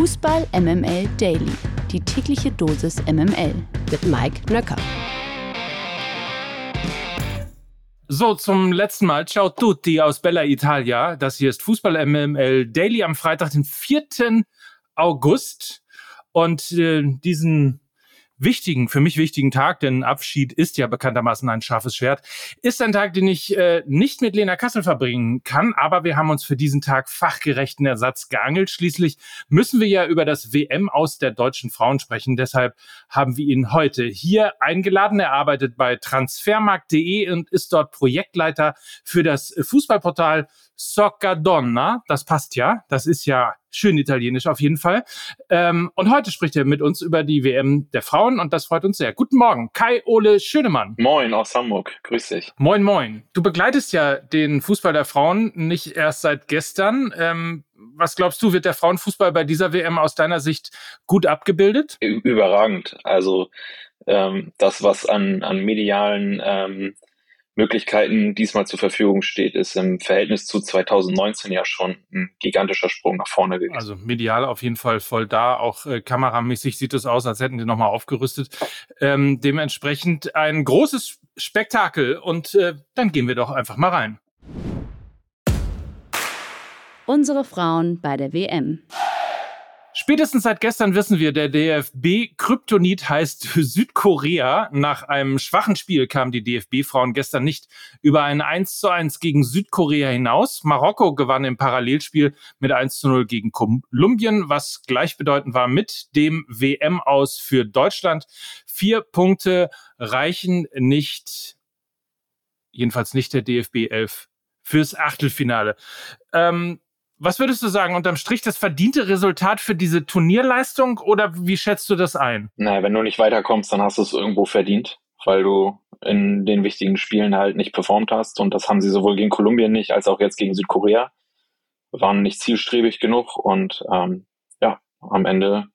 Fußball MML Daily. Die tägliche Dosis MML mit Mike Nöcker. So, zum letzten Mal. Ciao tutti aus Bella Italia. Das hier ist Fußball MML Daily am Freitag, den 4. August. Und äh, diesen wichtigen, für mich wichtigen Tag, denn Abschied ist ja bekanntermaßen ein scharfes Schwert, ist ein Tag, den ich äh, nicht mit Lena Kassel verbringen kann, aber wir haben uns für diesen Tag fachgerechten Ersatz geangelt. Schließlich müssen wir ja über das WM aus der deutschen Frauen sprechen. Deshalb haben wir ihn heute hier eingeladen. Er arbeitet bei transfermarkt.de und ist dort Projektleiter für das Fußballportal Soccer Donna. Das passt ja. Das ist ja schön italienisch auf jeden Fall. Ähm, und heute spricht er mit uns über die WM der Frauen und das freut uns sehr. Guten Morgen, Kai Ole Schönemann. Moin aus Hamburg, grüß dich. Moin, moin. Du begleitest ja den Fußball der Frauen nicht erst seit gestern. Ähm, was glaubst du, wird der Frauenfußball bei dieser WM aus deiner Sicht gut abgebildet? Überragend. Also ähm, das, was an, an medialen ähm, Möglichkeiten diesmal zur Verfügung steht, ist im Verhältnis zu 2019 ja schon ein gigantischer Sprung nach vorne gewesen. Also medial auf jeden Fall voll da. Auch äh, kameramäßig sieht es aus, als hätten die nochmal aufgerüstet. Ähm, dementsprechend ein großes Spektakel. Und äh, dann gehen wir doch einfach mal rein. Unsere Frauen bei der WM. Spätestens seit gestern wissen wir, der DFB-Kryptonit heißt Südkorea. Nach einem schwachen Spiel kamen die DFB-Frauen gestern nicht über ein 1 zu 1 gegen Südkorea hinaus. Marokko gewann im Parallelspiel mit 1 zu 0 gegen Kolumbien, was gleichbedeutend war mit dem WM aus für Deutschland. Vier Punkte reichen nicht, jedenfalls nicht der DFB 11 fürs Achtelfinale. Ähm, was würdest du sagen, unterm Strich das verdiente Resultat für diese Turnierleistung oder wie schätzt du das ein? Naja, wenn du nicht weiterkommst, dann hast du es irgendwo verdient, weil du in den wichtigen Spielen halt nicht performt hast und das haben sie sowohl gegen Kolumbien nicht als auch jetzt gegen Südkorea. Waren nicht zielstrebig genug und ähm, ja, am Ende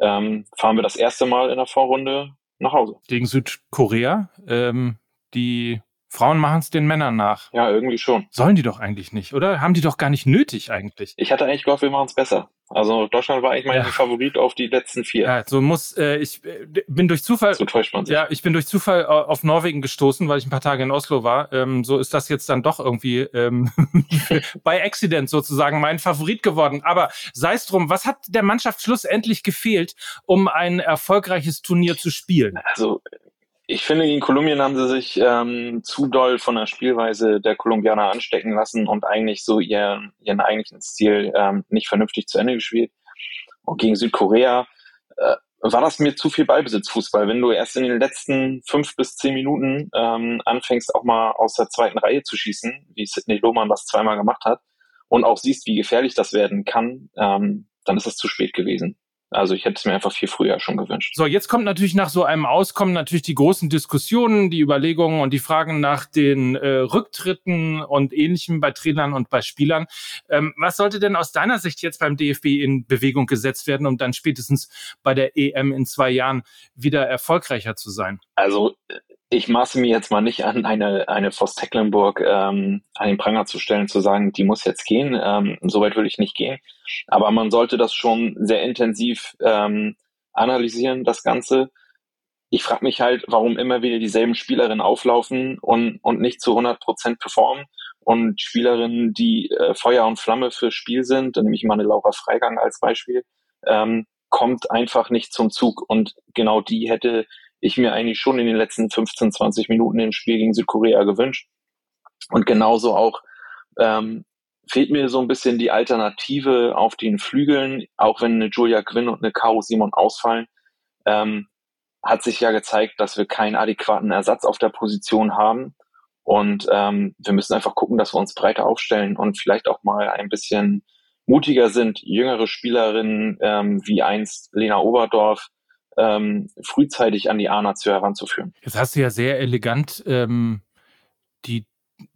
ähm, fahren wir das erste Mal in der Vorrunde nach Hause. Gegen Südkorea, ähm, die Frauen machen es den Männern nach. Ja, irgendwie schon. Sollen die doch eigentlich nicht, oder? Haben die doch gar nicht nötig eigentlich. Ich hatte eigentlich gehofft, wir machen es besser. Also Deutschland war eigentlich mein ja. Favorit auf die letzten vier. Ja, so muss äh, ich äh, bin durch Zufall. So täuscht man sich. Ja, ich bin durch Zufall äh, auf Norwegen gestoßen, weil ich ein paar Tage in Oslo war. Ähm, so ist das jetzt dann doch irgendwie ähm, bei Accident sozusagen mein Favorit geworden. Aber sei es drum, was hat der Mannschaft schlussendlich gefehlt, um ein erfolgreiches Turnier zu spielen? Also ich finde, gegen Kolumbien haben sie sich ähm, zu doll von der Spielweise der Kolumbianer anstecken lassen und eigentlich so ihren, ihren eigentlichen Stil ähm, nicht vernünftig zu Ende gespielt. Und gegen Südkorea äh, war das mir zu viel Ballbesitzfußball. Wenn du erst in den letzten fünf bis zehn Minuten ähm, anfängst, auch mal aus der zweiten Reihe zu schießen, wie Sidney Lohmann das zweimal gemacht hat, und auch siehst, wie gefährlich das werden kann, ähm, dann ist es zu spät gewesen. Also ich hätte es mir einfach viel früher schon gewünscht. So, jetzt kommt natürlich nach so einem Auskommen natürlich die großen Diskussionen, die Überlegungen und die Fragen nach den äh, Rücktritten und ähnlichem bei Trainern und bei Spielern. Ähm, was sollte denn aus deiner Sicht jetzt beim DFB in Bewegung gesetzt werden, um dann spätestens bei der EM in zwei Jahren wieder erfolgreicher zu sein? Also ich maße mir jetzt mal nicht an, eine, eine Voss Tecklenburg ähm, an den Pranger zu stellen, zu sagen, die muss jetzt gehen. Ähm, Soweit würde ich nicht gehen. Aber man sollte das schon sehr intensiv ähm, analysieren, das Ganze. Ich frage mich halt, warum immer wieder dieselben Spielerinnen auflaufen und, und nicht zu 100 Prozent performen. Und Spielerinnen, die äh, Feuer und Flamme fürs Spiel sind, dann nehme ich mal eine Laura Freigang als Beispiel, ähm, kommt einfach nicht zum Zug. Und genau die hätte ich mir eigentlich schon in den letzten 15, 20 Minuten im Spiel gegen Südkorea gewünscht. Und genauso auch ähm, fehlt mir so ein bisschen die Alternative auf den Flügeln, auch wenn eine Julia Quinn und eine Caro Simon ausfallen, ähm, hat sich ja gezeigt, dass wir keinen adäquaten Ersatz auf der Position haben. Und ähm, wir müssen einfach gucken, dass wir uns breiter aufstellen und vielleicht auch mal ein bisschen mutiger sind, jüngere Spielerinnen ähm, wie einst Lena Oberdorf ähm, frühzeitig an die A-Nation heranzuführen. Jetzt hast du ja sehr elegant ähm, die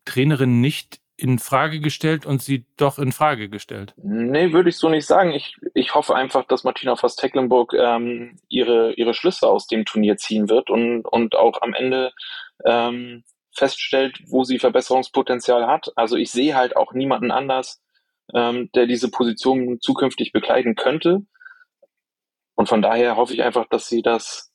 Trainerin nicht in Frage gestellt und sie doch in Frage gestellt. Nee, würde ich so nicht sagen. Ich, ich hoffe einfach, dass Martina Voss-Tecklenburg ähm, ihre, ihre Schlüsse aus dem Turnier ziehen wird und, und auch am Ende ähm, feststellt, wo sie Verbesserungspotenzial hat. Also ich sehe halt auch niemanden anders, ähm, der diese Position zukünftig bekleiden könnte. Und von daher hoffe ich einfach, dass sie das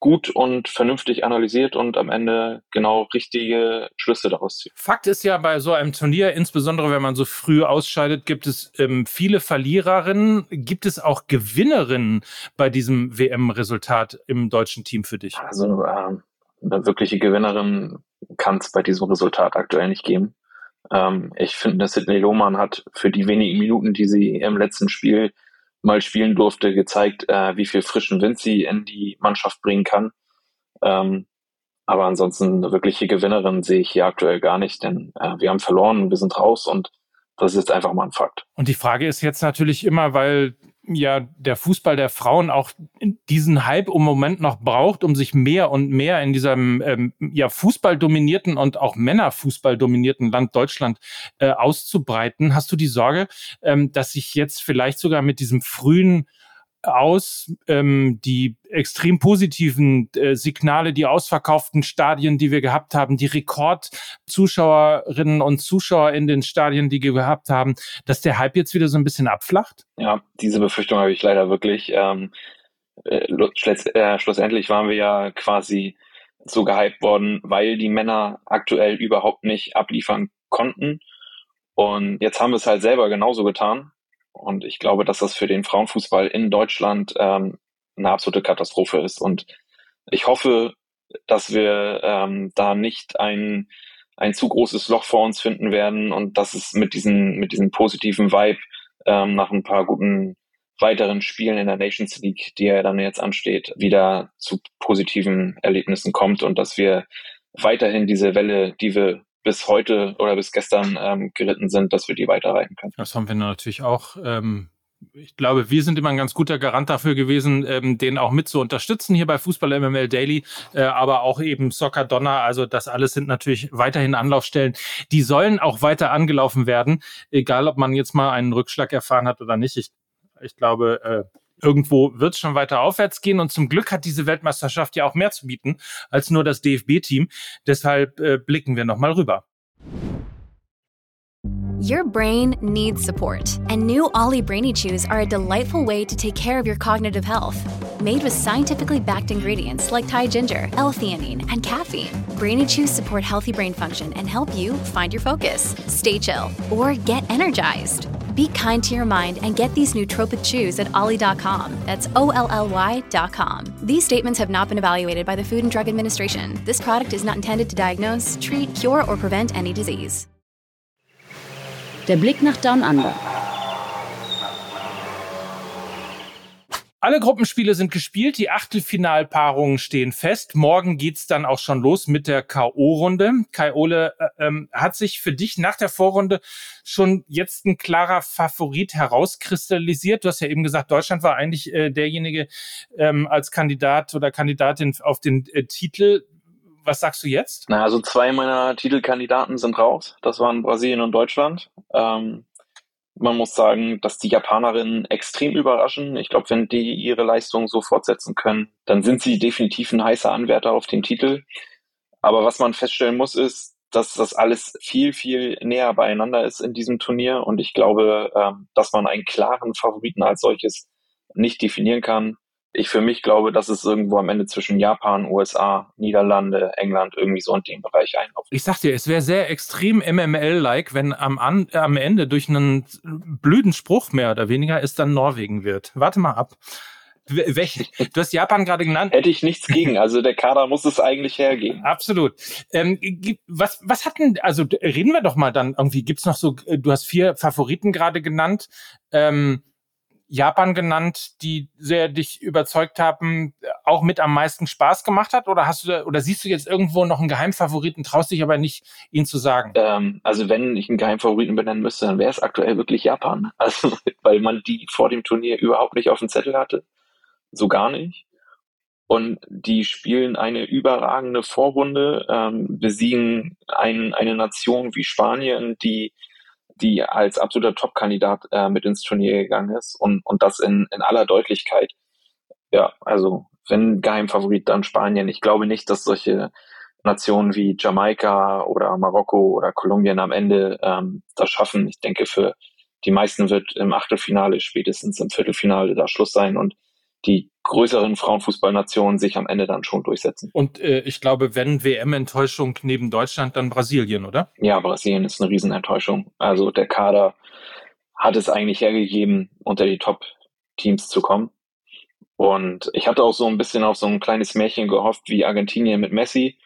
gut und vernünftig analysiert und am Ende genau richtige Schlüsse daraus zieht. Fakt ist ja bei so einem Turnier, insbesondere wenn man so früh ausscheidet, gibt es ähm, viele Verliererinnen. Gibt es auch Gewinnerinnen bei diesem WM-Resultat im deutschen Team für dich? Also ähm, eine wirkliche Gewinnerin kann es bei diesem Resultat aktuell nicht geben. Ähm, ich finde, Sidney Lohmann hat für die wenigen Minuten, die sie im letzten Spiel mal spielen durfte, gezeigt, äh, wie viel frischen Wind sie in die Mannschaft bringen kann. Ähm, aber ansonsten eine wirkliche Gewinnerin sehe ich hier aktuell gar nicht, denn äh, wir haben verloren, wir sind raus und das ist einfach mal ein Fakt. Und die Frage ist jetzt natürlich immer, weil ja der Fußball der Frauen auch diesen Hype im Moment noch braucht, um sich mehr und mehr in diesem ähm, ja Fußball dominierten und auch Männerfußball dominierten Land Deutschland äh, auszubreiten. Hast du die Sorge, ähm, dass sich jetzt vielleicht sogar mit diesem frühen aus ähm, die extrem positiven äh, Signale, die ausverkauften Stadien, die wir gehabt haben, die Rekordzuschauerinnen und Zuschauer in den Stadien, die wir gehabt haben, dass der Hype jetzt wieder so ein bisschen abflacht? Ja, diese Befürchtung habe ich leider wirklich. Ähm, äh, äh, schlussendlich waren wir ja quasi so gehypt worden, weil die Männer aktuell überhaupt nicht abliefern konnten. Und jetzt haben wir es halt selber genauso getan. Und ich glaube, dass das für den Frauenfußball in Deutschland ähm, eine absolute Katastrophe ist. Und ich hoffe, dass wir ähm, da nicht ein, ein zu großes Loch vor uns finden werden und dass es mit diesem mit diesem positiven Vibe ähm, nach ein paar guten weiteren Spielen in der Nations League, die ja dann jetzt ansteht, wieder zu positiven Erlebnissen kommt und dass wir weiterhin diese Welle, die wir bis heute oder bis gestern ähm, geritten sind, dass wir die weiterreiten können. Das haben wir natürlich auch. Ähm ich glaube, wir sind immer ein ganz guter Garant dafür gewesen, ähm, den auch mit zu unterstützen hier bei Fußball MML Daily, äh, aber auch eben Soccer Donner. Also das alles sind natürlich weiterhin Anlaufstellen. Die sollen auch weiter angelaufen werden, egal ob man jetzt mal einen Rückschlag erfahren hat oder nicht. Ich, ich glaube, äh, irgendwo wird es schon weiter aufwärts gehen. Und zum Glück hat diese Weltmeisterschaft ja auch mehr zu bieten als nur das DFB-Team. Deshalb äh, blicken wir nochmal rüber. Your brain needs support, and new Ollie Brainy Chews are a delightful way to take care of your cognitive health. Made with scientifically backed ingredients like Thai ginger, L-theanine, and caffeine, Brainy Chews support healthy brain function and help you find your focus, stay chill, or get energized. Be kind to your mind and get these nootropic chews at ollie.com. That's O L L Y.com. These statements have not been evaluated by the Food and Drug Administration. This product is not intended to diagnose, treat, cure, or prevent any disease. Der Blick nach Down Under. Alle Gruppenspiele sind gespielt, die Achtelfinalpaarungen stehen fest. Morgen geht's dann auch schon los mit der K.O.-Runde. Kai Ole, äh, ähm, hat sich für dich nach der Vorrunde schon jetzt ein klarer Favorit herauskristallisiert? Du hast ja eben gesagt, Deutschland war eigentlich äh, derjenige ähm, als Kandidat oder Kandidatin auf den äh, Titel. Was sagst du jetzt? Na, also zwei meiner Titelkandidaten sind raus. Das waren Brasilien und Deutschland. Ähm, man muss sagen, dass die Japanerinnen extrem überraschen. Ich glaube, wenn die ihre Leistung so fortsetzen können, dann sind sie definitiv ein heißer Anwärter auf den Titel. Aber was man feststellen muss, ist, dass das alles viel, viel näher beieinander ist in diesem Turnier. Und ich glaube, ähm, dass man einen klaren Favoriten als solches nicht definieren kann ich für mich glaube, dass es irgendwo am Ende zwischen Japan, USA, Niederlande, England irgendwie so in dem Bereich einlaufen. Ich sag dir, es wäre sehr extrem MML-like, wenn am, an, am Ende durch einen blöden Spruch mehr oder weniger es dann Norwegen wird. Warte mal ab. Welche? Du hast Japan gerade genannt. Hätte ich nichts gegen. Also der Kader muss es eigentlich hergeben. Absolut. Ähm, was, was hatten, also reden wir doch mal dann irgendwie, gibt's noch so, du hast vier Favoriten gerade genannt. Ähm, Japan genannt, die sehr dich überzeugt haben, auch mit am meisten Spaß gemacht hat? Oder hast du oder siehst du jetzt irgendwo noch einen Geheimfavoriten, traust dich aber nicht, ihn zu sagen? Ähm, also wenn ich einen Geheimfavoriten benennen müsste, dann wäre es aktuell wirklich Japan. Also weil man die vor dem Turnier überhaupt nicht auf dem Zettel hatte. So gar nicht. Und die spielen eine überragende Vorrunde, ähm, besiegen ein, eine Nation wie Spanien, die die als absoluter Top-Kandidat äh, mit ins Turnier gegangen ist und, und das in, in aller Deutlichkeit. Ja, also wenn Geheimfavorit, dann Spanien. Ich glaube nicht, dass solche Nationen wie Jamaika oder Marokko oder Kolumbien am Ende ähm, das schaffen. Ich denke, für die meisten wird im Achtelfinale, spätestens im Viertelfinale da Schluss sein und die größeren Frauenfußballnationen sich am Ende dann schon durchsetzen. Und äh, ich glaube, wenn WM-Enttäuschung neben Deutschland, dann Brasilien, oder? Ja, Brasilien ist eine Riesenenttäuschung. Also der Kader hat es eigentlich hergegeben, unter die Top-Teams zu kommen. Und ich hatte auch so ein bisschen auf so ein kleines Märchen gehofft wie Argentinien mit Messi.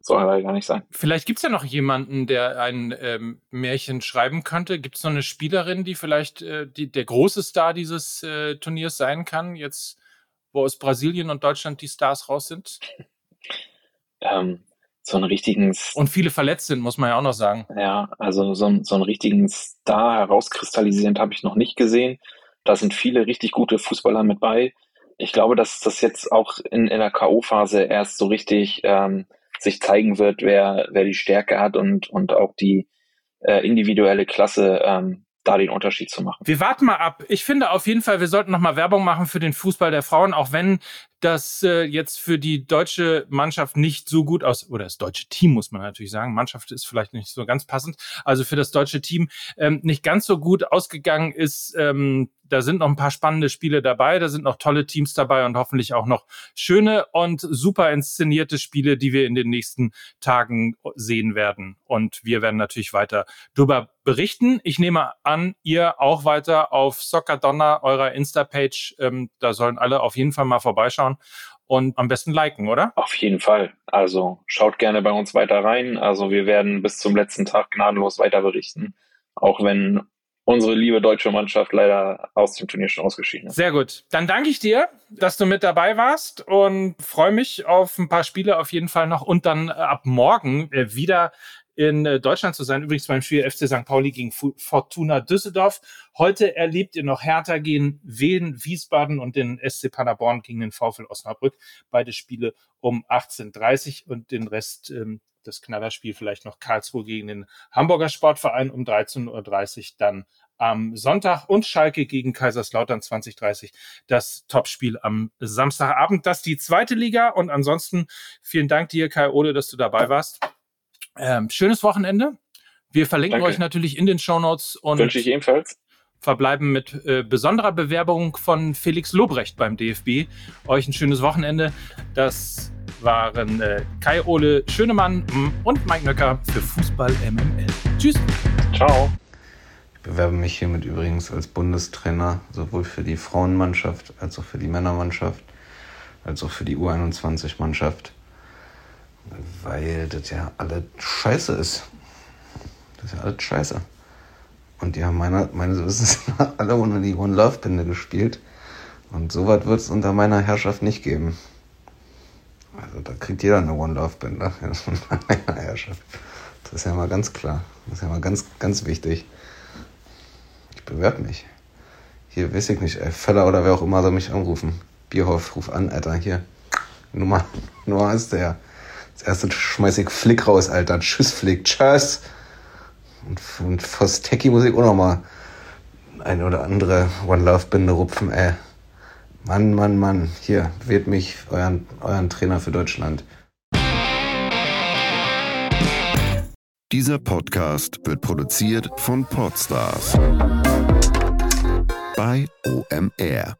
Soll aber gar nicht sein. Vielleicht gibt es ja noch jemanden, der ein ähm, Märchen schreiben könnte. Gibt es noch eine Spielerin, die vielleicht äh, die, der große Star dieses äh, Turniers sein kann, jetzt wo aus Brasilien und Deutschland die Stars raus sind? Ähm, so einen richtigen. Und viele verletzt sind, muss man ja auch noch sagen. Ja, also so, so einen richtigen Star herauskristallisierend habe ich noch nicht gesehen. Da sind viele richtig gute Fußballer mit bei. Ich glaube, dass das jetzt auch in, in der K.O.-Phase erst so richtig ähm, sich zeigen wird, wer, wer die Stärke hat und, und auch die äh, individuelle Klasse, ähm, da den Unterschied zu machen. Wir warten mal ab. Ich finde auf jeden Fall, wir sollten noch mal Werbung machen für den Fußball der Frauen, auch wenn das äh, jetzt für die deutsche Mannschaft nicht so gut aus, oder das deutsche Team muss man natürlich sagen, Mannschaft ist vielleicht nicht so ganz passend, also für das deutsche Team ähm, nicht ganz so gut ausgegangen ist. Ähm, da sind noch ein paar spannende Spiele dabei, da sind noch tolle Teams dabei und hoffentlich auch noch schöne und super inszenierte Spiele, die wir in den nächsten Tagen sehen werden. Und wir werden natürlich weiter darüber berichten. Ich nehme an, ihr auch weiter auf Soccer Donner, eurer Insta-Page. Ähm, da sollen alle auf jeden Fall mal vorbeischauen und am besten liken, oder? Auf jeden Fall. Also schaut gerne bei uns weiter rein. Also wir werden bis zum letzten Tag gnadenlos weiter berichten, auch wenn unsere liebe deutsche Mannschaft leider aus dem Turnier schon ausgeschieden ist. Sehr gut. Dann danke ich dir, dass du mit dabei warst und freue mich auf ein paar Spiele auf jeden Fall noch und dann ab morgen äh, wieder in äh, Deutschland zu sein. Übrigens beim Spiel FC St. Pauli gegen Fortuna Düsseldorf. Heute erlebt ihr noch Hertha gegen Wien, Wiesbaden und den SC Paderborn gegen den VfL Osnabrück. Beide Spiele um 18.30 und den Rest ähm, das Knallerspiel vielleicht noch Karlsruhe gegen den Hamburger Sportverein um 13.30 Uhr dann am Sonntag und Schalke gegen Kaiserslautern 2030 das Topspiel am Samstagabend. Das die zweite Liga und ansonsten vielen Dank dir, Kai Ole, dass du dabei warst. Ähm, schönes Wochenende. Wir verlinken Danke. euch natürlich in den Show Notes und wünsche ich ebenfalls. Verbleiben mit äh, besonderer Bewerbung von Felix Lobrecht beim DFB. Euch ein schönes Wochenende. Das waren äh, Kai Ole Schönemann und Mike Nöcker für Fußball MML. Tschüss. Ciao. Ich bewerbe mich hiermit übrigens als Bundestrainer, sowohl für die Frauenmannschaft als auch für die Männermannschaft, als auch für die U21-Mannschaft weil das ja alles scheiße ist. Das ist ja alles scheiße. Und die haben meiner, meines Wissens alle ohne die One Love Binde gespielt. Und so was wird es unter meiner Herrschaft nicht geben. Also da kriegt jeder eine One Love Binde unter meiner Herrschaft. Das ist ja mal ganz klar. Das ist ja mal ganz, ganz wichtig. Ich bewerbe mich. Hier weiß ich nicht, ey, Feller oder wer auch immer soll mich anrufen. Bierhoff, ruf an, Alter, hier. Nummer, Nummer ist der. Als erstes schmeiß ich Flick raus, Alter. Tschüss, Flick. Tschüss. Und, und fürs Techie muss ich auch noch mal eine oder andere One Love Binde rupfen, ey. Mann, Mann, Mann. Hier, wählt mich euren, euren Trainer für Deutschland. Dieser Podcast wird produziert von Podstars bei OMR.